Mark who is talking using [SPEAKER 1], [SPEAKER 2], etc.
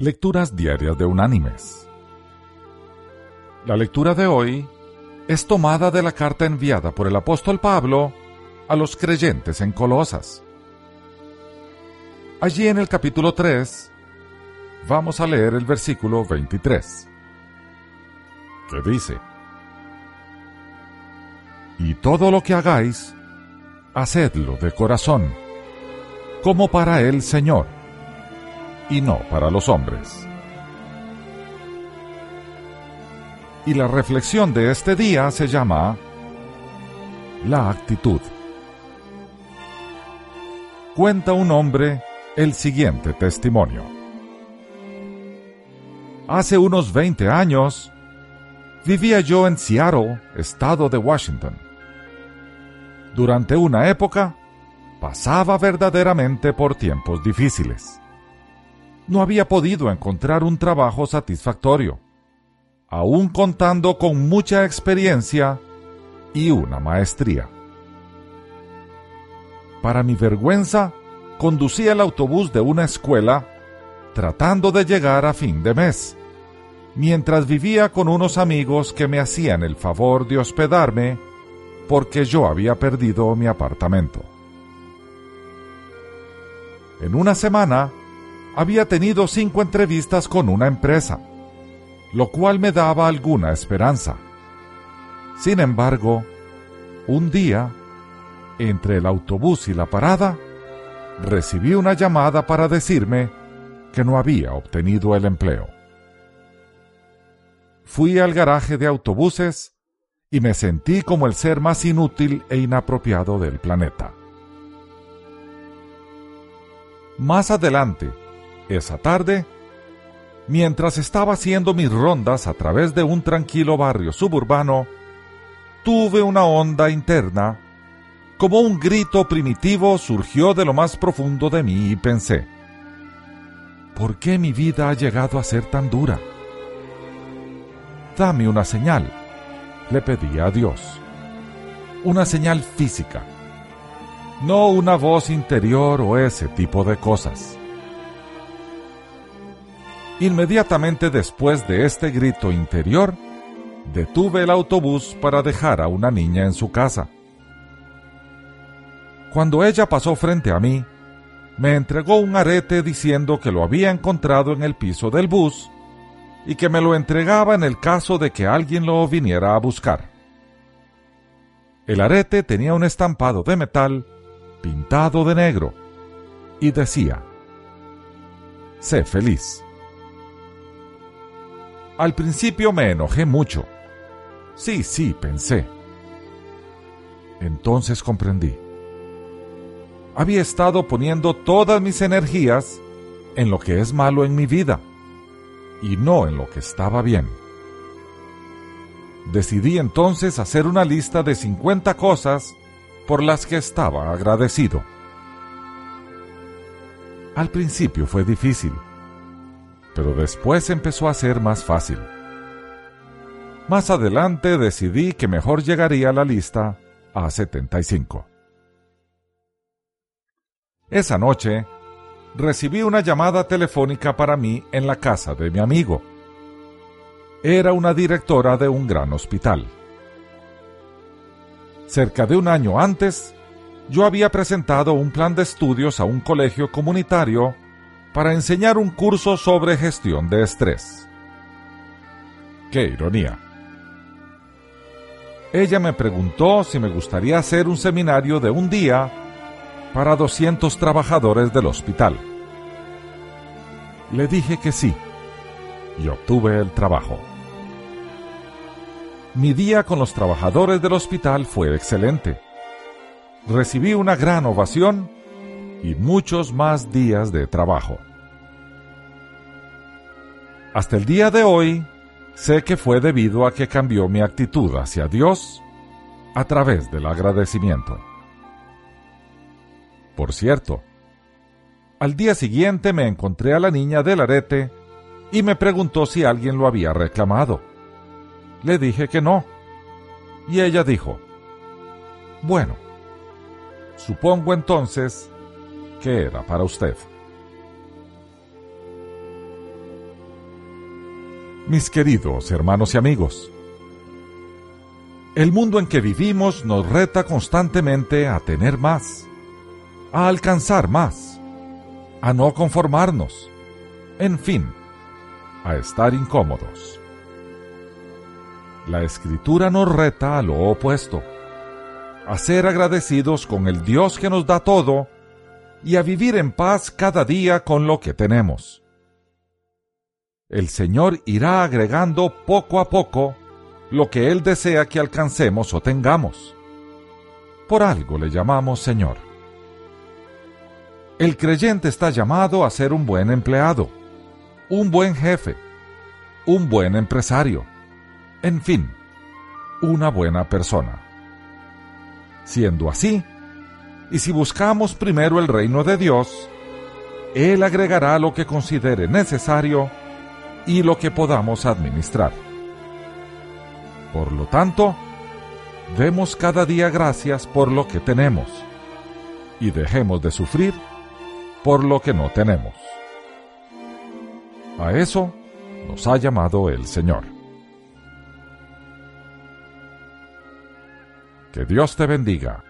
[SPEAKER 1] Lecturas Diarias de Unánimes. La lectura de hoy es tomada de la carta enviada por el apóstol Pablo a los creyentes en Colosas. Allí en el capítulo 3 vamos a leer el versículo 23, que dice, Y todo lo que hagáis, hacedlo de corazón, como para el Señor y no para los hombres. Y la reflexión de este día se llama La actitud. Cuenta un hombre el siguiente testimonio. Hace unos 20 años, vivía yo en Seattle, estado de Washington. Durante una época, pasaba verdaderamente por tiempos difíciles no había podido encontrar un trabajo satisfactorio, aún contando con mucha experiencia y una maestría. Para mi vergüenza, conducía el autobús de una escuela tratando de llegar a fin de mes, mientras vivía con unos amigos que me hacían el favor de hospedarme porque yo había perdido mi apartamento. En una semana había tenido cinco entrevistas con una empresa, lo cual me daba alguna esperanza. Sin embargo, un día, entre el autobús y la parada, recibí una llamada para decirme que no había obtenido el empleo. Fui al garaje de autobuses y me sentí como el ser más inútil e inapropiado del planeta. Más adelante, esa tarde, mientras estaba haciendo mis rondas a través de un tranquilo barrio suburbano, tuve una onda interna, como un grito primitivo surgió de lo más profundo de mí y pensé, ¿por qué mi vida ha llegado a ser tan dura? Dame una señal, le pedí a Dios. Una señal física, no una voz interior o ese tipo de cosas. Inmediatamente después de este grito interior, detuve el autobús para dejar a una niña en su casa. Cuando ella pasó frente a mí, me entregó un arete diciendo que lo había encontrado en el piso del bus y que me lo entregaba en el caso de que alguien lo viniera a buscar. El arete tenía un estampado de metal pintado de negro y decía, Sé feliz. Al principio me enojé mucho. Sí, sí, pensé. Entonces comprendí. Había estado poniendo todas mis energías en lo que es malo en mi vida y no en lo que estaba bien. Decidí entonces hacer una lista de 50 cosas por las que estaba agradecido. Al principio fue difícil pero después empezó a ser más fácil. Más adelante decidí que mejor llegaría a la lista a 75. Esa noche, recibí una llamada telefónica para mí en la casa de mi amigo. Era una directora de un gran hospital. Cerca de un año antes, yo había presentado un plan de estudios a un colegio comunitario para enseñar un curso sobre gestión de estrés. ¡Qué ironía! Ella me preguntó si me gustaría hacer un seminario de un día para 200 trabajadores del hospital. Le dije que sí y obtuve el trabajo. Mi día con los trabajadores del hospital fue excelente. Recibí una gran ovación y muchos más días de trabajo. Hasta el día de hoy, sé que fue debido a que cambió mi actitud hacia Dios a través del agradecimiento. Por cierto, al día siguiente me encontré a la niña del arete y me preguntó si alguien lo había reclamado. Le dije que no. Y ella dijo, bueno, supongo entonces que era para usted. Mis queridos hermanos y amigos, el mundo en que vivimos nos reta constantemente a tener más, a alcanzar más, a no conformarnos, en fin, a estar incómodos. La escritura nos reta a lo opuesto, a ser agradecidos con el Dios que nos da todo y a vivir en paz cada día con lo que tenemos. El Señor irá agregando poco a poco lo que Él desea que alcancemos o tengamos. Por algo le llamamos Señor. El creyente está llamado a ser un buen empleado, un buen jefe, un buen empresario, en fin, una buena persona. Siendo así, y si buscamos primero el reino de Dios, Él agregará lo que considere necesario y lo que podamos administrar. Por lo tanto, demos cada día gracias por lo que tenemos y dejemos de sufrir por lo que no tenemos. A eso nos ha llamado el Señor. Que Dios te bendiga.